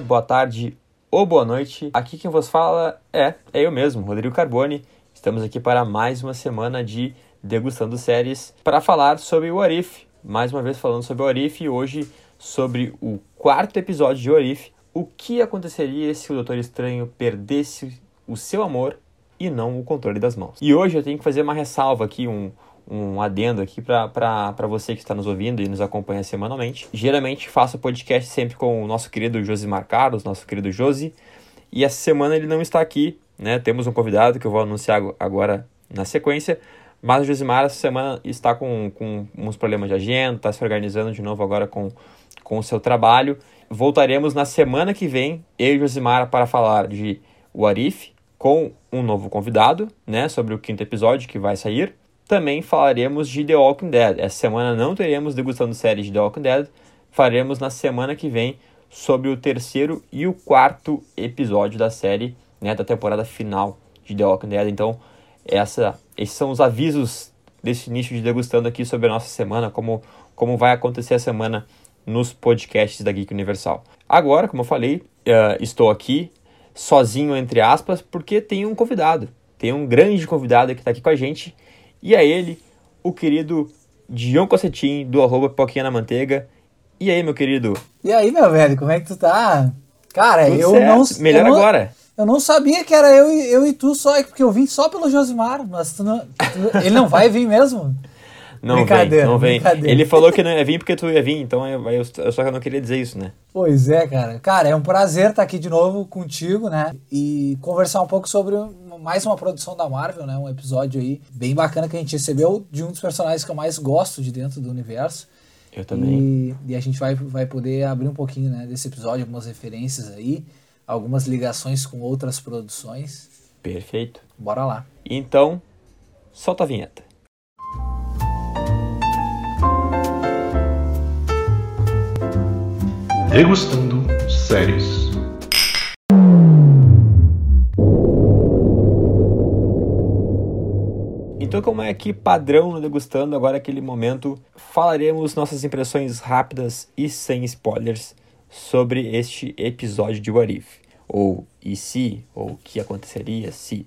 boa tarde ou boa noite. Aqui quem vos fala é, é eu mesmo, Rodrigo Carboni. Estamos aqui para mais uma semana de Degustando Séries para falar sobre o Arif. Mais uma vez falando sobre o Arif e hoje sobre o quarto episódio de Orif. O que aconteceria se o Doutor Estranho perdesse o seu amor e não o controle das mãos? E hoje eu tenho que fazer uma ressalva aqui, um, um adendo aqui para você que está nos ouvindo e nos acompanha semanalmente. Geralmente faço podcast sempre com o nosso querido Josimar Carlos, nosso querido Josi, e essa semana ele não está aqui, né? Temos um convidado que eu vou anunciar agora na sequência, mas o Josimar essa semana está com, com uns problemas de agenda, está se organizando de novo agora com, com o seu trabalho. Voltaremos na semana que vem, eu e Josimar, para falar de o Arif com um novo convidado, né? Sobre o quinto episódio que vai sair também falaremos de The Walking Dead. Essa semana não teremos degustando série de The Walking Dead, faremos na semana que vem sobre o terceiro e o quarto episódio da série, né, da temporada final de The Walking Dead. Então, essa, esses são os avisos desse início de degustando aqui sobre a nossa semana, como, como vai acontecer a semana nos podcasts da Geek Universal. Agora, como eu falei, uh, estou aqui sozinho, entre aspas, porque tem um convidado. Tem um grande convidado que está aqui com a gente e a ele, o querido Dion Cossetin, do arroba Pipoquinha na Manteiga. E aí, meu querido? E aí, meu velho, como é que tu tá? Cara, Tudo eu certo. não... Melhor eu agora. eu não sabia que era eu, eu e tu só, porque eu vim só pelo Josimar, mas tu não, tu, ele não vai vir mesmo? Não vem, não vem. Ele falou que não ia vir porque tu ia vir, então eu, eu, eu só não queria dizer isso, né? Pois é, cara. Cara, é um prazer estar aqui de novo contigo, né? E conversar um pouco sobre mais uma produção da Marvel, né? Um episódio aí bem bacana que a gente recebeu de um dos personagens que eu mais gosto de dentro do universo. Eu também. E, e a gente vai, vai poder abrir um pouquinho né, desse episódio, algumas referências aí, algumas ligações com outras produções. Perfeito. Bora lá. Então, solta a vinheta. Degustando séries. Então, como é que padrão no Degustando, agora aquele momento, falaremos nossas impressões rápidas e sem spoilers sobre este episódio de What If. Ou e se, ou o que aconteceria se,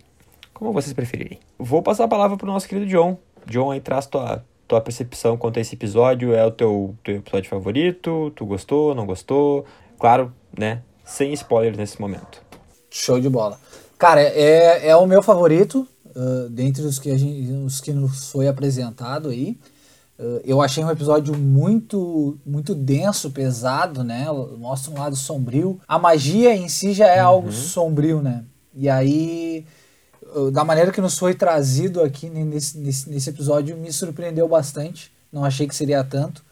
como vocês preferirem. Vou passar a palavra para o nosso querido John. John, aí traz tua tua percepção quanto a esse episódio? É o teu, teu episódio favorito? Tu gostou, não gostou? Claro, né? Sem spoilers nesse momento. Show de bola. Cara, é, é o meu favorito, uh, dentre os que, a gente, os que nos foi apresentado aí. Uh, eu achei um episódio muito muito denso, pesado, né? Mostra um lado sombrio. A magia em si já é uhum. algo sombrio, né? E aí da maneira que nos foi trazido aqui nesse, nesse, nesse episódio, me surpreendeu bastante. Não achei que seria tanto.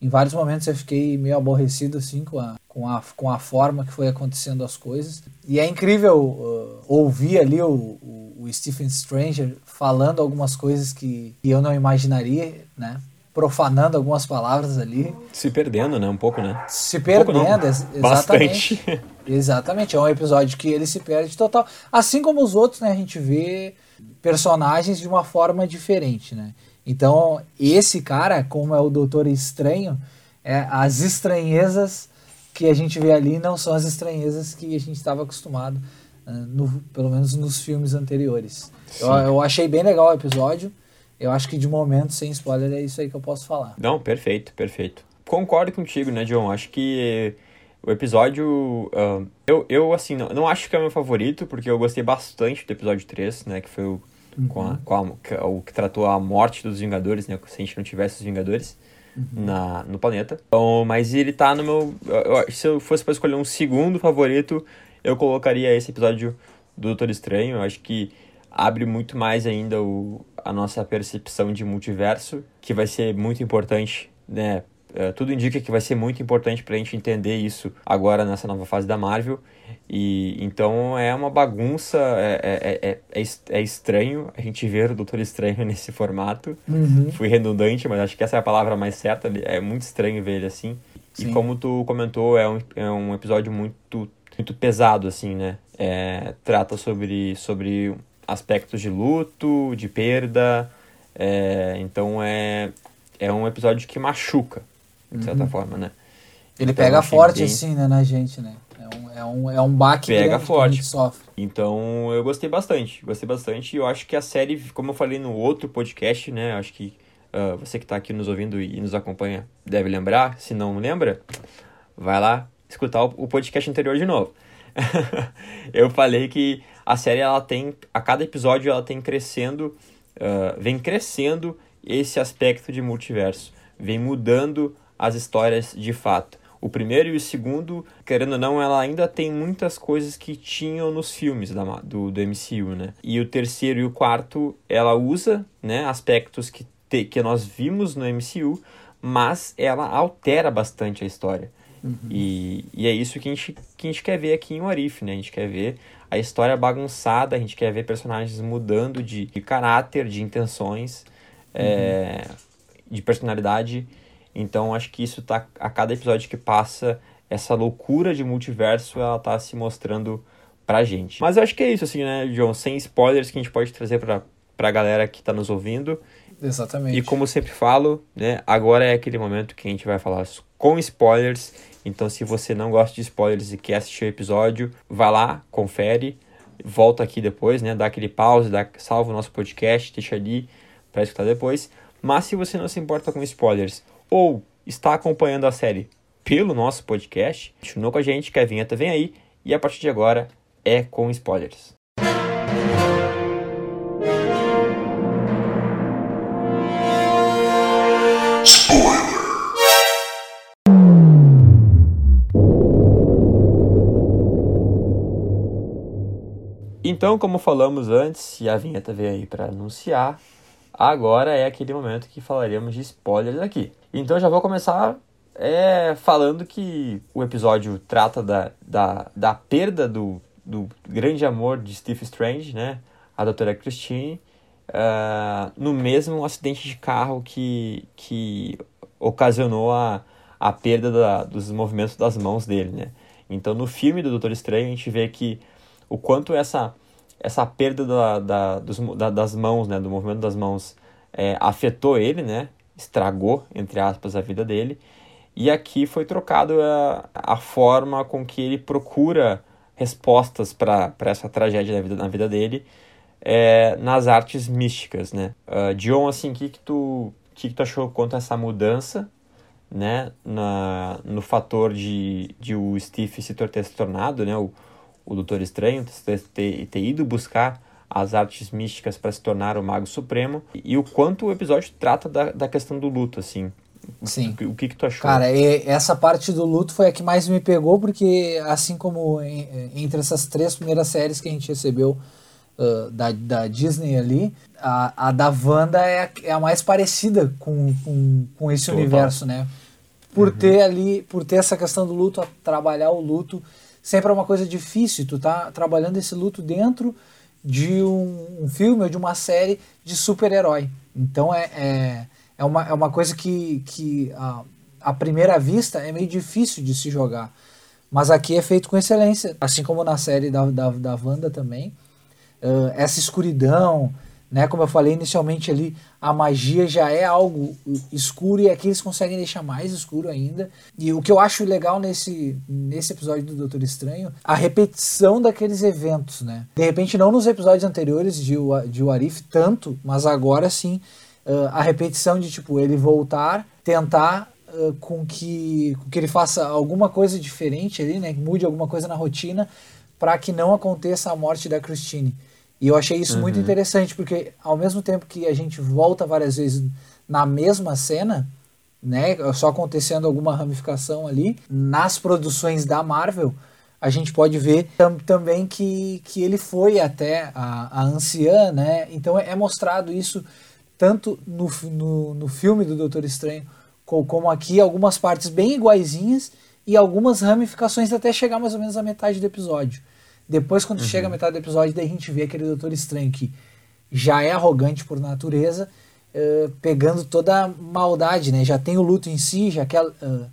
Em vários momentos eu fiquei meio aborrecido assim com a, com a, com a forma que foi acontecendo as coisas. E é incrível uh, ouvir ali o, o, o, Stephen Stranger falando algumas coisas que, que eu não imaginaria, né? Profanando algumas palavras ali. Se perdendo, né? Um pouco, né? Se perdendo, um exatamente. Bastante. Exatamente, é um episódio que ele se perde total. Assim como os outros, né, a gente vê personagens de uma forma diferente, né? Então, esse cara, como é o Doutor Estranho, é, as estranhezas que a gente vê ali não são as estranhezas que a gente estava acostumado, uh, no, pelo menos nos filmes anteriores. Eu, eu, achei bem legal o episódio. Eu acho que de momento, sem spoiler, é isso aí que eu posso falar. Não, perfeito, perfeito. Concordo contigo, né, John? Acho que o episódio. Uh, eu, eu, assim, não, não acho que é o meu favorito, porque eu gostei bastante do episódio 3, né? Que foi o, uhum. com a, com a, o que tratou a morte dos Vingadores, né? Se a gente não tivesse os Vingadores uhum. na, no planeta. Então, mas ele tá no meu. Eu, se eu fosse para escolher um segundo favorito, eu colocaria esse episódio do Doutor Estranho. Eu acho que abre muito mais ainda o, a nossa percepção de multiverso, que vai ser muito importante, né? É, tudo indica que vai ser muito importante para a gente entender isso agora nessa nova fase da Marvel. E então é uma bagunça, é, é, é, é, estranho a gente ver o Doutor Estranho nesse formato. Uhum. Fui redundante, mas acho que essa é a palavra mais certa. É muito estranho ver ele assim. Sim. E como tu comentou, é um, é um episódio muito, muito pesado, assim, né? É, trata sobre, sobre aspectos de luto, de perda. É, então é, é um episódio que machuca de certa uhum. forma, né? Ele então, pega forte bem... assim, né, na gente, né? É é um, é um baque Pega forte. que a gente sofre. Então eu gostei bastante, gostei bastante. E eu acho que a série, como eu falei no outro podcast, né? Acho que uh, você que está aqui nos ouvindo e nos acompanha deve lembrar. Se não lembra, vai lá escutar o, o podcast anterior de novo. eu falei que a série ela tem, a cada episódio ela tem crescendo, uh, vem crescendo esse aspecto de multiverso, vem mudando as histórias de fato. O primeiro e o segundo, querendo ou não, ela ainda tem muitas coisas que tinham nos filmes da, do, do MCU, né? E o terceiro e o quarto, ela usa né, aspectos que, te, que nós vimos no MCU, mas ela altera bastante a história. Uhum. E, e é isso que a, gente, que a gente quer ver aqui em Warif, né? A gente quer ver a história bagunçada, a gente quer ver personagens mudando de, de caráter, de intenções, uhum. é, de personalidade. Então acho que isso tá a cada episódio que passa, essa loucura de multiverso, ela tá se mostrando pra gente. Mas eu acho que é isso assim, né, John, sem spoilers que a gente pode trazer pra, pra galera que tá nos ouvindo. Exatamente. E como sempre falo, né, agora é aquele momento que a gente vai falar com spoilers. Então se você não gosta de spoilers e quer assistir o episódio, vai lá, confere, volta aqui depois, né, dá aquele pause, dá, salva o nosso podcast, deixa ali para escutar depois. Mas se você não se importa com spoilers ou está acompanhando a série pelo nosso podcast, continua com a gente que a vinheta vem aí e a partir de agora é com spoilers. Então, como falamos antes, e a vinheta veio aí para anunciar, agora é aquele momento que falaremos de spoilers aqui. Então já vou começar é, falando que o episódio trata da, da, da perda do, do grande amor de Steve Strange, né? A doutora Christine, uh, no mesmo acidente de carro que, que ocasionou a, a perda da, dos movimentos das mãos dele, né? Então no filme do Doutor Estranho a gente vê que o quanto essa, essa perda da, da, dos, da, das mãos, né? Do movimento das mãos é, afetou ele, né? estragou, entre aspas, a vida dele. E aqui foi trocado a, a forma com que ele procura respostas para essa tragédia na vida, na vida dele é, nas artes místicas, né? Uh, John, assim, o que, que, tu, que, que tu achou quanto a essa mudança, né? Na, no fator de, de o Steve se ter se tornado, né? O, o Doutor Estranho, ter, ter, ido buscar as artes místicas para se tornar o Mago Supremo e o quanto o episódio trata da, da questão do luto, assim. Sim. O, o que, que tu achou? Cara, essa parte do luto foi a que mais me pegou, porque assim como entre essas três primeiras séries que a gente recebeu uh, da, da Disney ali, a, a da Wanda é a, é a mais parecida com, com, com esse Total. universo, né? Por uhum. ter ali, por ter essa questão do luto, trabalhar o luto sempre é uma coisa difícil. Tu tá trabalhando esse luto dentro de um, um filme ou de uma série de super-herói. Então é, é, é, uma, é uma coisa que, que a, à primeira vista é meio difícil de se jogar. Mas aqui é feito com excelência, assim como na série da, da, da Wanda também. Uh, essa escuridão, né? Como eu falei inicialmente ali, a magia já é algo escuro e aqui eles conseguem deixar mais escuro ainda. E o que eu acho legal nesse, nesse episódio do Doutor Estranho, a repetição daqueles eventos, né? De repente não nos episódios anteriores de, de Warif tanto, mas agora sim a repetição de tipo ele voltar, tentar com que com que ele faça alguma coisa diferente ali, né? Mude alguma coisa na rotina para que não aconteça a morte da Christine. E eu achei isso uhum. muito interessante, porque ao mesmo tempo que a gente volta várias vezes na mesma cena, né, só acontecendo alguma ramificação ali, nas produções da Marvel, a gente pode ver tam, também que, que ele foi até a, a anciã, né? Então é, é mostrado isso tanto no, no, no filme do Doutor Estranho, como, como aqui, algumas partes bem iguaizinhas e algumas ramificações até chegar mais ou menos à metade do episódio. Depois, quando uhum. chega a metade do episódio, daí a gente vê aquele Doutor Estranho que já é arrogante por natureza, uh, pegando toda a maldade, né? Já tem o luto em si, já quer. Uh,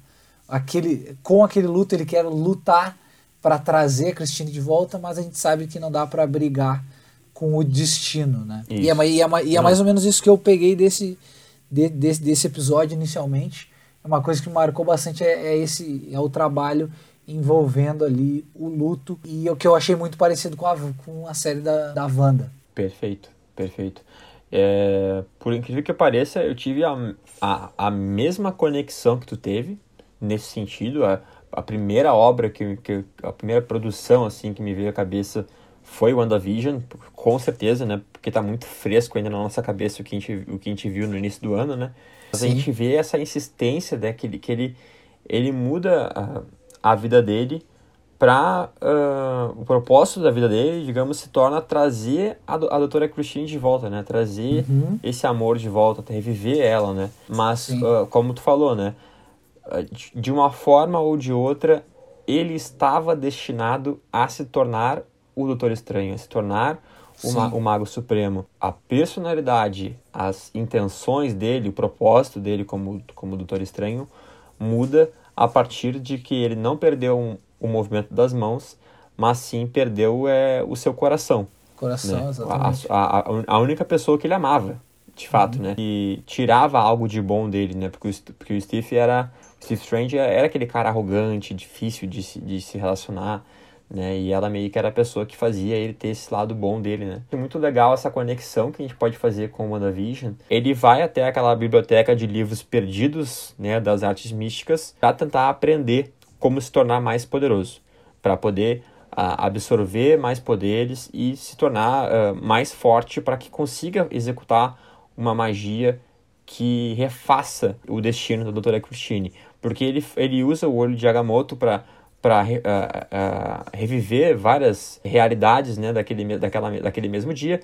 aquele, com aquele luto ele quer lutar para trazer a Cristina de volta, mas a gente sabe que não dá para brigar com o destino, né? E é, e, é, e é, mais ou menos isso que eu peguei desse, de, desse, desse episódio inicialmente. É uma coisa que marcou bastante é, é esse é o trabalho envolvendo ali o luto e o que eu achei muito parecido com a, com a série da, da Wanda. Perfeito, perfeito. É, por incrível que pareça, eu tive a, a, a mesma conexão que tu teve nesse sentido. A, a primeira obra, que, que a primeira produção assim que me veio à cabeça foi WandaVision, com certeza, né? Porque tá muito fresco ainda na nossa cabeça o que a gente, o que a gente viu no início do ano, né? Mas Sim. a gente vê essa insistência, né? Que ele, que ele, ele muda a, a vida dele para uh, o propósito da vida dele, digamos, se torna trazer a, a doutora Christine de volta, né? Trazer uhum. esse amor de volta, reviver ela, né? Mas, uh, como tu falou, né? De uma forma ou de outra, ele estava destinado a se tornar o Doutor Estranho, a se tornar o, ma o Mago Supremo. A personalidade, as intenções dele, o propósito dele como, como Doutor Estranho muda a partir de que ele não perdeu um, o movimento das mãos, mas sim perdeu é, o seu coração. Coração, né? exatamente. A, a, a, única pessoa que ele amava, de fato, uhum. né? E tirava algo de bom dele, né? Porque o, porque o Steve era... Steve Strange era aquele cara arrogante, difícil de se, de se relacionar, né? E ela meio que era a pessoa que fazia ele ter esse lado bom dele, né? É muito legal essa conexão que a gente pode fazer com o WandaVision. Ele vai até aquela biblioteca de livros perdidos, né, das artes místicas, para tentar aprender como se tornar mais poderoso, para poder absorver mais poderes e se tornar uh, mais forte para que consiga executar uma magia que refaça o destino da Doutora Christine, porque ele, ele usa o olho de Agamotto para para uh, uh, reviver várias realidades né, daquele, daquela, daquele mesmo dia,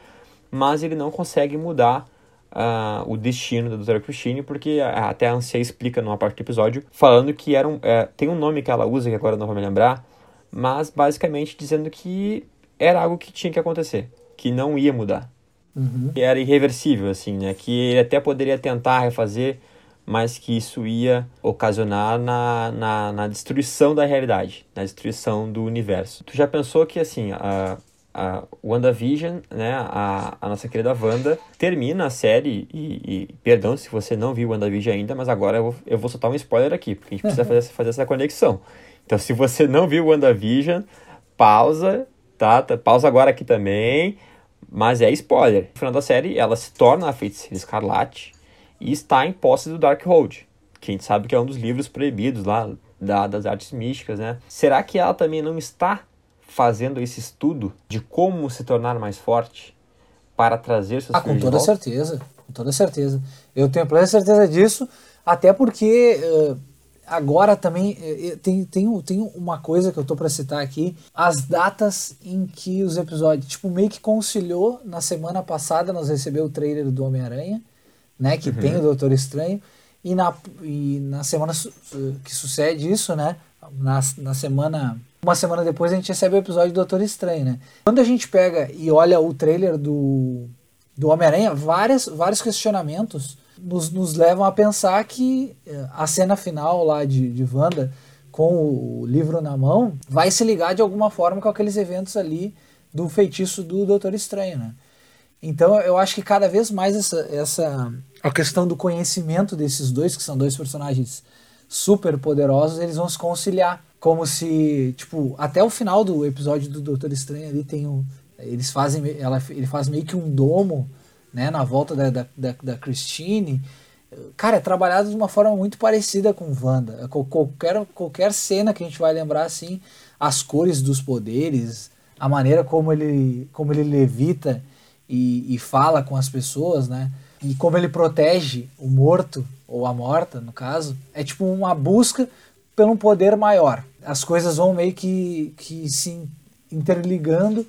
mas ele não consegue mudar uh, o destino da Doutora Christine, porque até a Ancia explica numa parte do episódio, falando que era um, é, tem um nome que ela usa, que agora não vou me lembrar, mas basicamente dizendo que era algo que tinha que acontecer, que não ia mudar. Uhum. Que era irreversível, assim, né? Que ele até poderia tentar refazer, mas que isso ia ocasionar na, na, na destruição da realidade, na destruição do universo. Tu já pensou que, assim, a, a WandaVision, né, a, a nossa querida Wanda, termina a série e, e, perdão se você não viu WandaVision ainda, mas agora eu vou, eu vou soltar um spoiler aqui, porque a gente precisa fazer, fazer essa conexão. Então, se você não viu WandaVision, pausa, tá? tá? Pausa agora aqui também, mas é spoiler. No final da série, ela se torna a Feiticeira Escarlate e está em posse do Darkhold, que a gente sabe que é um dos livros proibidos lá da, das artes místicas, né? Será que ela também não está fazendo esse estudo de como se tornar mais forte para trazer seus ah, com toda certeza, com toda certeza. Eu tenho plena certeza disso, até porque uh, agora também uh, tem, tem, tem uma coisa que eu tô para citar aqui, as datas em que os episódios, tipo, meio que conciliou na semana passada nós recebemos o trailer do Homem-Aranha, né, que uhum. tem o Doutor Estranho, e na, e na semana su que sucede isso, né, na, na semana uma semana depois a gente recebe o episódio do Doutor Estranho, né? Quando a gente pega e olha o trailer do, do Homem-Aranha, vários, vários questionamentos nos, nos levam a pensar que eh, a cena final lá de, de Wanda, com o livro na mão, vai se ligar de alguma forma com aqueles eventos ali do feitiço do Doutor Estranho, né? Então eu acho que cada vez mais essa, essa a questão do conhecimento desses dois, que são dois personagens super poderosos, eles vão se conciliar como se, tipo, até o final do episódio do Doutor Estranho ali tem um. Eles fazem. Ela, ele faz meio que um domo, né, na volta da, da, da, Christine. Cara, é trabalhado de uma forma muito parecida com Wanda. Qualquer, qualquer cena que a gente vai lembrar, assim, as cores dos poderes, a maneira como ele, como ele levita e, e fala com as pessoas, né? E como ele protege o morto, ou a morta, no caso, é tipo uma busca pelo um poder maior. As coisas vão meio que, que se interligando,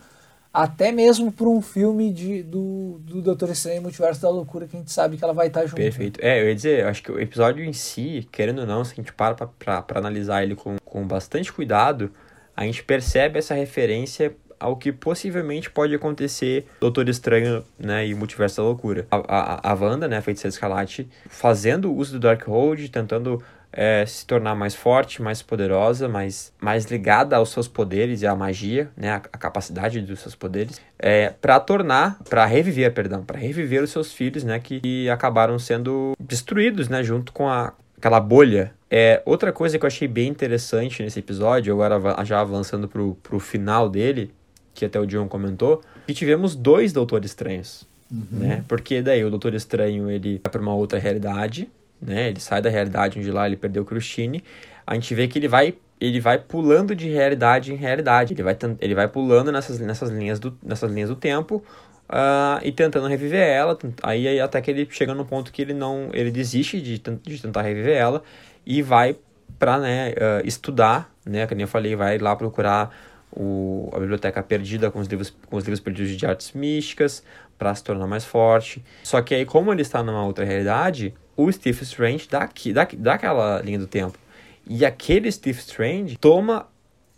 até mesmo por um filme de, do, do Doutor Estranho Multiverso da Loucura, que a gente sabe que ela vai estar junto. Perfeito. É, eu ia dizer, acho que o episódio em si, querendo ou não, se a gente para pra, pra, pra analisar ele com, com bastante cuidado, a gente percebe essa referência ao que possivelmente pode acontecer Doutor Estranho, né, e Multiverso da Loucura. A, a, a Wanda, né, Feiticeira Escarlate, fazendo uso do Darkhold, tentando é, se tornar mais forte, mais poderosa, mais, mais ligada aos seus poderes e à magia, né, a, a capacidade dos seus poderes, é, para tornar, para reviver, perdão, para reviver os seus filhos, né, que, que acabaram sendo destruídos, né, junto com a aquela bolha. É, outra coisa que eu achei bem interessante nesse episódio, agora já avançando pro, pro final dele, que até o John comentou, que tivemos dois Doutores Estranhos, uhum. né? Porque daí o Doutor Estranho, ele vai pra uma outra realidade, né? Ele sai da realidade onde lá ele perdeu o Christine. A gente vê que ele vai ele vai pulando de realidade em realidade. Ele vai, ele vai pulando nessas, nessas, linhas do, nessas linhas do tempo uh, e tentando reviver ela. Aí, aí, até que ele chega no ponto que ele não ele desiste de, de tentar reviver ela e vai para né, uh, estudar, né? Como eu falei, vai lá procurar o, a biblioteca perdida com os livros, com os livros perdidos de artes místicas para se tornar mais forte. Só que aí, como ele está numa outra realidade, o Steve Strange dá, dá, dá aquela linha do tempo. E aquele Steve Strange toma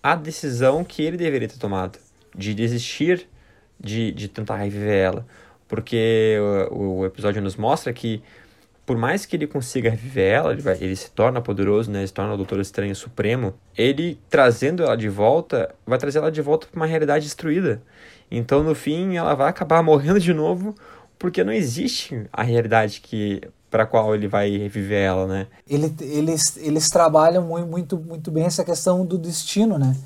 a decisão que ele deveria ter tomado, de desistir de, de tentar reviver ela. Porque o, o episódio nos mostra que, por mais que ele consiga reviver ela, ele, vai, ele se torna poderoso, né? Ele se torna o Doutor Estranho Supremo. Ele, trazendo ela de volta, vai trazer ela de volta para uma realidade destruída. Então, no fim, ela vai acabar morrendo de novo, porque não existe a realidade que para qual ele vai reviver ela, né? Ele, eles, eles trabalham muito, muito, bem essa questão do destino, né?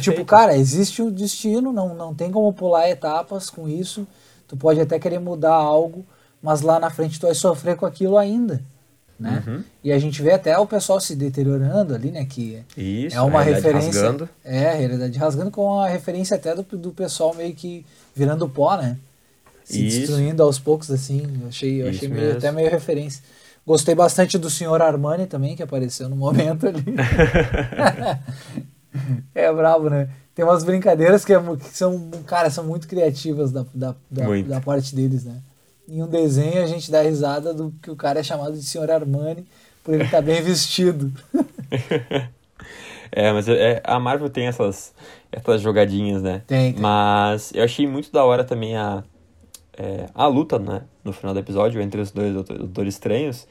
Tipo, cara, existe um destino, não, não tem como pular etapas com isso. Tu pode até querer mudar algo, mas lá na frente tu vai sofrer com aquilo ainda. Né? Uhum. E a gente vê até o pessoal se deteriorando ali, né? Que Isso, é uma referência. Rasgando. É, a realidade rasgando com a referência até do, do pessoal meio que virando pó, né? Se Isso. destruindo aos poucos, assim. Eu achei, eu achei meio, até meio referência. Gostei bastante do senhor Armani também, que apareceu no momento ali. é brabo, né? Tem umas brincadeiras que, é, que, são, cara, são muito criativas da, da, da, da, parte deles, né? Em um desenho a gente dá risada do que o cara é chamado de senhor Armani por ele estar tá bem vestido. é, mas é, a Marvel tem essas, essas jogadinhas, né? Tem, tem. Mas eu achei muito da hora também a, é, a luta, né? No final do episódio, entre os dois doutores estranhos.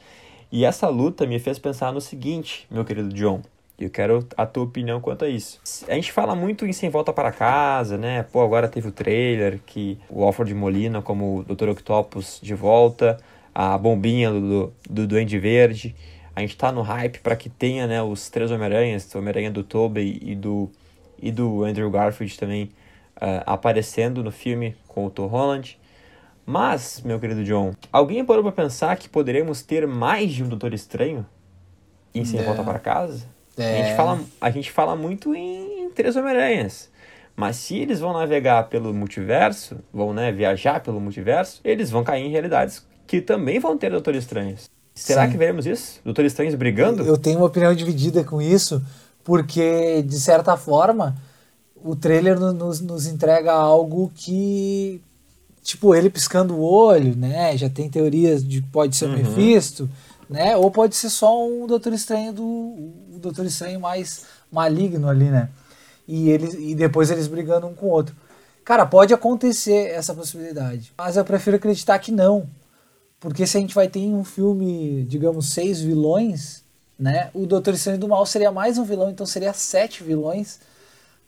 E essa luta me fez pensar no seguinte, meu querido John. Eu quero a tua opinião quanto a isso. A gente fala muito em Sem Volta para Casa, né? Pô, agora teve o trailer que o Alfred Molina como o Dr. Octopus de volta, a bombinha do, do Duende Verde. A gente tá no hype para que tenha, né, os três Homem-Aranhas, o Homem-Aranha do Tobey e do, e do Andrew Garfield também uh, aparecendo no filme com o Tom Holland. Mas, meu querido John, alguém parou para pensar que poderemos ter mais de um Doutor Estranho em Sem. Volta para Casa? É. A, gente fala, a gente fala muito em, Três Homem-Aranhas. Mas se eles vão navegar pelo multiverso, vão né, viajar pelo multiverso, eles vão cair em realidades que também vão ter Doutores Estranhos. Será Sim. que veremos isso? Doutores Estranhos brigando? Eu tenho uma opinião dividida com isso, porque, de certa forma, o trailer nos, nos entrega algo que. Tipo, ele piscando o olho, né? Já tem teorias de pode ser o uhum. Mephisto, né? Ou pode ser só um Doutor Estranho do Doutor Estranho mais maligno ali, né? E, eles, e depois eles brigando um com o outro. Cara, pode acontecer essa possibilidade. Mas eu prefiro acreditar que não. Porque se a gente vai ter em um filme, digamos, seis vilões, né? O Doutor Estranho do Mal seria mais um vilão, então seria sete vilões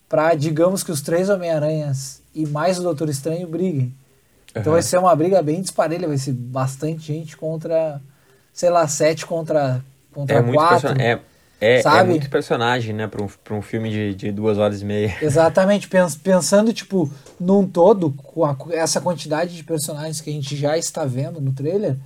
para digamos que os três Homem-Aranhas e mais o Doutor Estranho briguem. Então uhum. vai ser uma briga bem disparelha, vai ser bastante gente contra, sei lá, sete contra, contra é quatro. É, é, é muito personagem, né, para um, pra um filme de, de duas horas e meia. Exatamente, pensando, tipo, num todo, com a, essa quantidade de personagens que a gente já está vendo no trailer,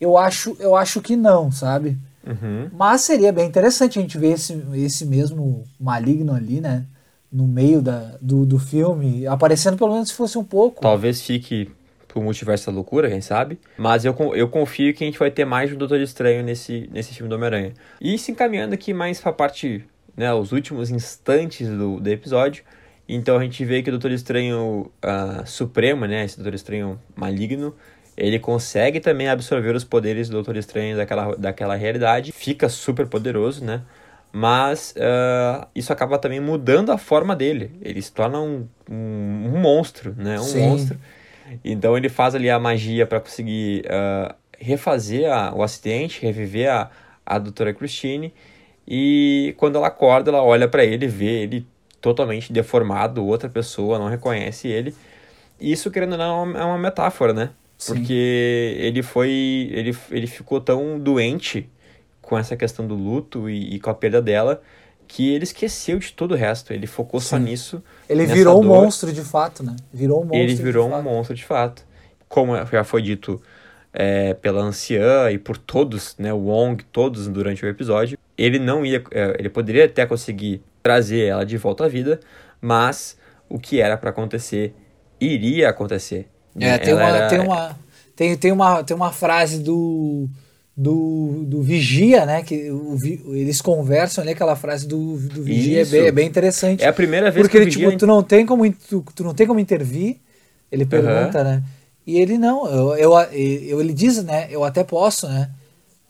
eu acho, eu acho que não, sabe? Uhum. Mas seria bem interessante a gente ver esse, esse mesmo maligno ali, né? No meio da, do, do filme, aparecendo pelo menos se fosse um pouco. Talvez fique pro multiverso da loucura, quem sabe. Mas eu, eu confio que a gente vai ter mais um Doutor Estranho nesse, nesse filme do Homem-Aranha. E se encaminhando aqui mais pra parte, né, os últimos instantes do, do episódio. Então a gente vê que o Doutor Estranho uh, Supremo, né, esse Doutor Estranho maligno, ele consegue também absorver os poderes do Doutor Estranho daquela, daquela realidade. Fica super poderoso, né? Mas uh, isso acaba também mudando a forma dele. Ele se torna um, um, um monstro, né? Um Sim. monstro então ele faz ali a magia para conseguir uh, refazer a, o acidente, reviver a, a doutora Christine. E quando ela acorda, ela olha para ele, vê ele totalmente deformado, outra pessoa não reconhece ele. E isso, querendo ou não, é uma metáfora, né? Sim. Porque ele foi. Ele, ele ficou tão doente com essa questão do luto e, e com a perda dela que ele esqueceu de todo o resto. Ele focou Sim. só nisso. Ele virou um monstro de fato, né? Virou um monstro. Ele virou um fato. monstro de fato. Como já foi dito é, pela anciã e por todos, né? O Wong, todos durante o episódio. Ele não ia. É, ele poderia até conseguir trazer ela de volta à vida, mas o que era para acontecer iria acontecer. É, tem uma, era... tem uma, tem, tem uma, tem uma frase do do, do Vigia, né? Que o, eles conversam ali, aquela frase do, do Vigia é bem, é bem, interessante. É a primeira vez porque que ele, Vigia... tipo, tu não tem como tu, tu não tem como intervir. Ele pergunta, uhum. né? E ele não, eu, eu, eu, ele diz, né? Eu até posso, né?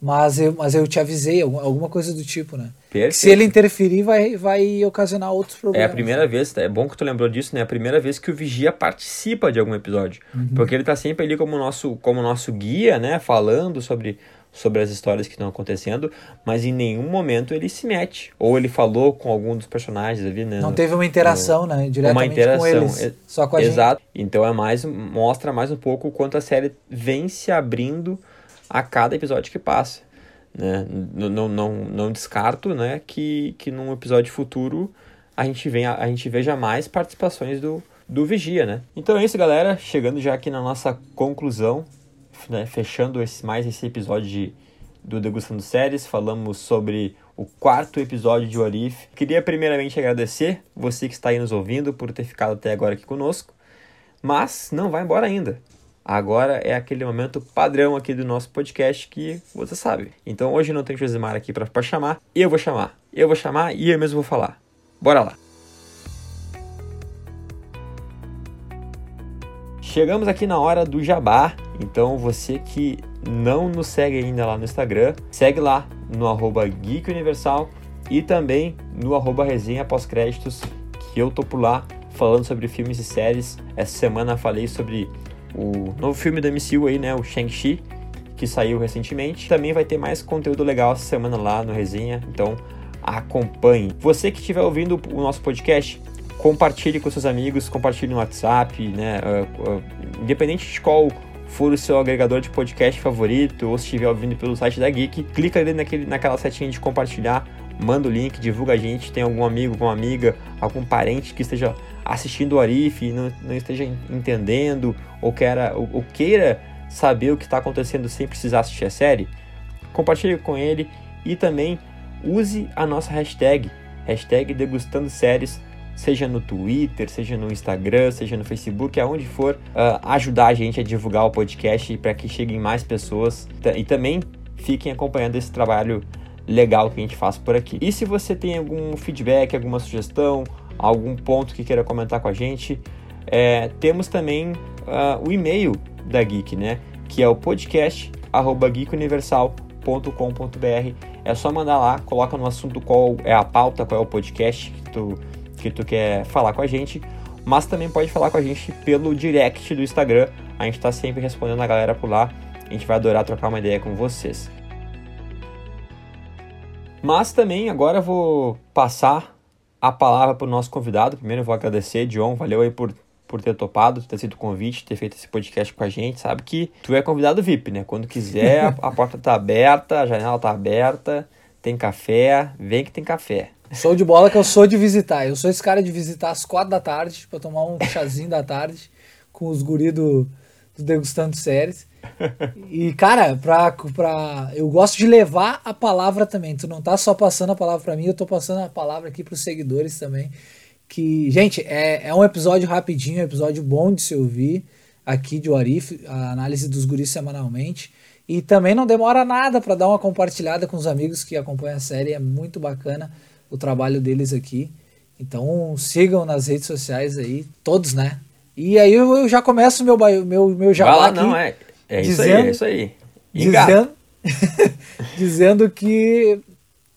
Mas eu, mas eu te avisei, alguma coisa do tipo, né? Se ele interferir, vai, vai ocasionar outros problemas. É a primeira vez, é bom que tu lembrou disso, né? É a primeira vez que o Vigia participa de algum episódio. Uhum. Porque ele tá sempre ali como nosso, como nosso guia, né? Falando sobre, sobre as histórias que estão acontecendo, mas em nenhum momento ele se mete. Ou ele falou com algum dos personagens ali, né? Não teve uma interação, no, né? Diretamente uma interação, com eles, só com a Exato. Gente. Então é mais, mostra mais um pouco o quanto a série vem se abrindo a cada episódio que passa. Né? Não, não, não, não descarto né, que, que num episódio futuro a gente, venha, a gente veja mais participações do, do Vigia, né? Então é isso, galera. Chegando já aqui na nossa conclusão, né? fechando esse, mais esse episódio de, do Degustando Séries, falamos sobre o quarto episódio de Orif. Queria primeiramente agradecer você que está aí nos ouvindo por ter ficado até agora aqui conosco, mas não vai embora ainda. Agora é aquele momento padrão aqui do nosso podcast que você sabe. Então hoje não tem Josimar aqui para chamar, eu vou chamar. Eu vou chamar e eu mesmo vou falar. Bora lá. Chegamos aqui na hora do jabá, então você que não nos segue ainda lá no Instagram, segue lá no arroba Geek Universal e também no arroba resenha pós-créditos, que eu tô por lá falando sobre filmes e séries. Essa semana falei sobre o novo filme da MCU aí, né, o Shang-Chi, que saiu recentemente. Também vai ter mais conteúdo legal essa semana lá no Resenha, então acompanhe. Você que estiver ouvindo o nosso podcast, compartilhe com seus amigos, compartilhe no WhatsApp, né, uh, uh, independente de qual for o seu agregador de podcast favorito ou se estiver ouvindo pelo site da Geek, clica ali naquele, naquela setinha de compartilhar, manda o link, divulga a gente, tem algum amigo, alguma amiga, algum parente que esteja assistindo o Arif e não, não esteja entendendo ou, queira, ou, ou queira saber o que está acontecendo sem precisar assistir a série, compartilhe com ele e também use a nossa hashtag, hashtag degustando séries, seja no Twitter, seja no Instagram, seja no Facebook, aonde for, uh, ajudar a gente a divulgar o podcast para que cheguem mais pessoas e também fiquem acompanhando esse trabalho legal que a gente faz por aqui. E se você tem algum feedback, alguma sugestão, algum ponto que queira comentar com a gente, é, temos também uh, o e-mail da Geek, né? Que é o podcast geekuniversal.com.br. É só mandar lá, coloca no assunto qual é a pauta, qual é o podcast que tu, que tu quer falar com a gente. Mas também pode falar com a gente pelo direct do Instagram. A gente está sempre respondendo a galera por lá. A gente vai adorar trocar uma ideia com vocês. Mas também agora eu vou passar a palavra para o nosso convidado. Primeiro eu vou agradecer, John, valeu aí por, por ter topado, ter sido o convite, ter feito esse podcast com a gente. Sabe que tu é convidado VIP, né? Quando quiser, a, a porta tá aberta, a janela tá aberta, tem café, vem que tem café. Sou de bola que eu sou de visitar. Eu sou esse cara de visitar às quatro da tarde para tomar um chazinho da tarde com os guri do, do Degustando Séries. E, cara, pra, pra, eu gosto de levar a palavra também. Tu não tá só passando a palavra para mim, eu tô passando a palavra aqui pros seguidores também. Que, gente, é, é um episódio rapidinho, um episódio bom de se ouvir aqui de Warif, a análise dos guris semanalmente. E também não demora nada para dar uma compartilhada com os amigos que acompanham a série. É muito bacana o trabalho deles aqui. Então sigam nas redes sociais aí, todos, né? E aí eu, já começo meu meu meu jabá Vai lá, aqui. não é. É dizendo, isso aí, é isso aí. Dizendo, dizendo que,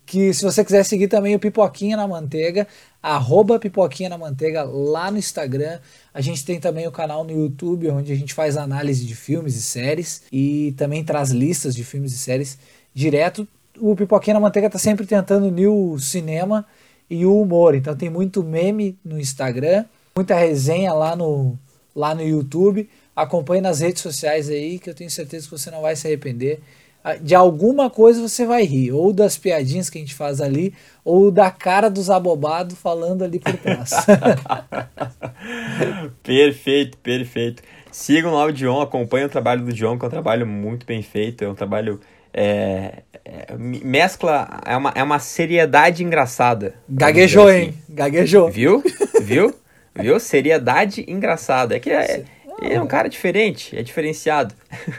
que se você quiser seguir também o Pipoquinha na Manteiga, arroba Pipoquinha na Manteiga lá no Instagram. A gente tem também o canal no YouTube, onde a gente faz análise de filmes e séries e também traz listas de filmes e séries direto. O Pipoquinha na Manteiga está sempre tentando unir o cinema e o humor. Então tem muito meme no Instagram, muita resenha lá no, lá no YouTube. Acompanhe nas redes sociais aí, que eu tenho certeza que você não vai se arrepender. de alguma coisa você vai rir, ou das piadinhas que a gente faz ali, ou da cara dos abobados falando ali por trás. perfeito, perfeito. Sigam lá o Dion, acompanhem o trabalho do Dion, que é um trabalho muito bem feito, é um trabalho. É, é, mescla, é uma, é uma seriedade engraçada. Gaguejou, assim. hein? Gaguejou. Viu? Viu? Viu? Seriedade engraçada. É que é, é um cara diferente, é diferenciado.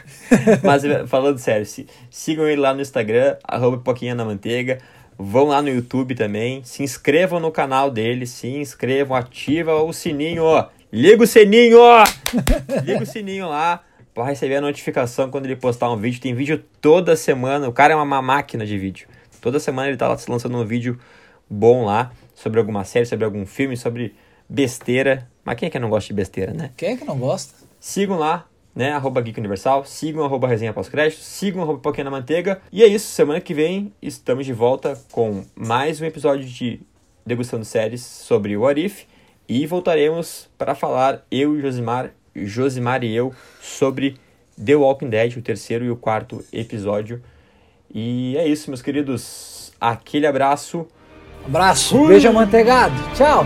Mas falando sério, se, sigam ele lá no Instagram, arroba Poquinha na Manteiga. Vão lá no YouTube também, se inscrevam no canal dele, se inscrevam, ativa o sininho, ó. Liga o sininho, ó! Liga o sininho lá para receber a notificação quando ele postar um vídeo. Tem vídeo toda semana. O cara é uma máquina de vídeo. Toda semana ele tá lançando um vídeo bom lá sobre alguma série, sobre algum filme, sobre besteira. Mas quem é que não gosta de besteira, né? Quem é que não gosta? Sigam lá, né? Arroba Geek Universal. Sigam arroba Resenha Pós-Crédito. Sigam arroba Pouquinho na Manteiga. E é isso. Semana que vem estamos de volta com mais um episódio de Degustando Séries sobre o Arif. E voltaremos para falar, eu e Josimar, Josimar e eu, sobre The Walking Dead, o terceiro e o quarto episódio. E é isso, meus queridos. Aquele abraço. Abraço, Ui. beijo amanteigado. Tchau.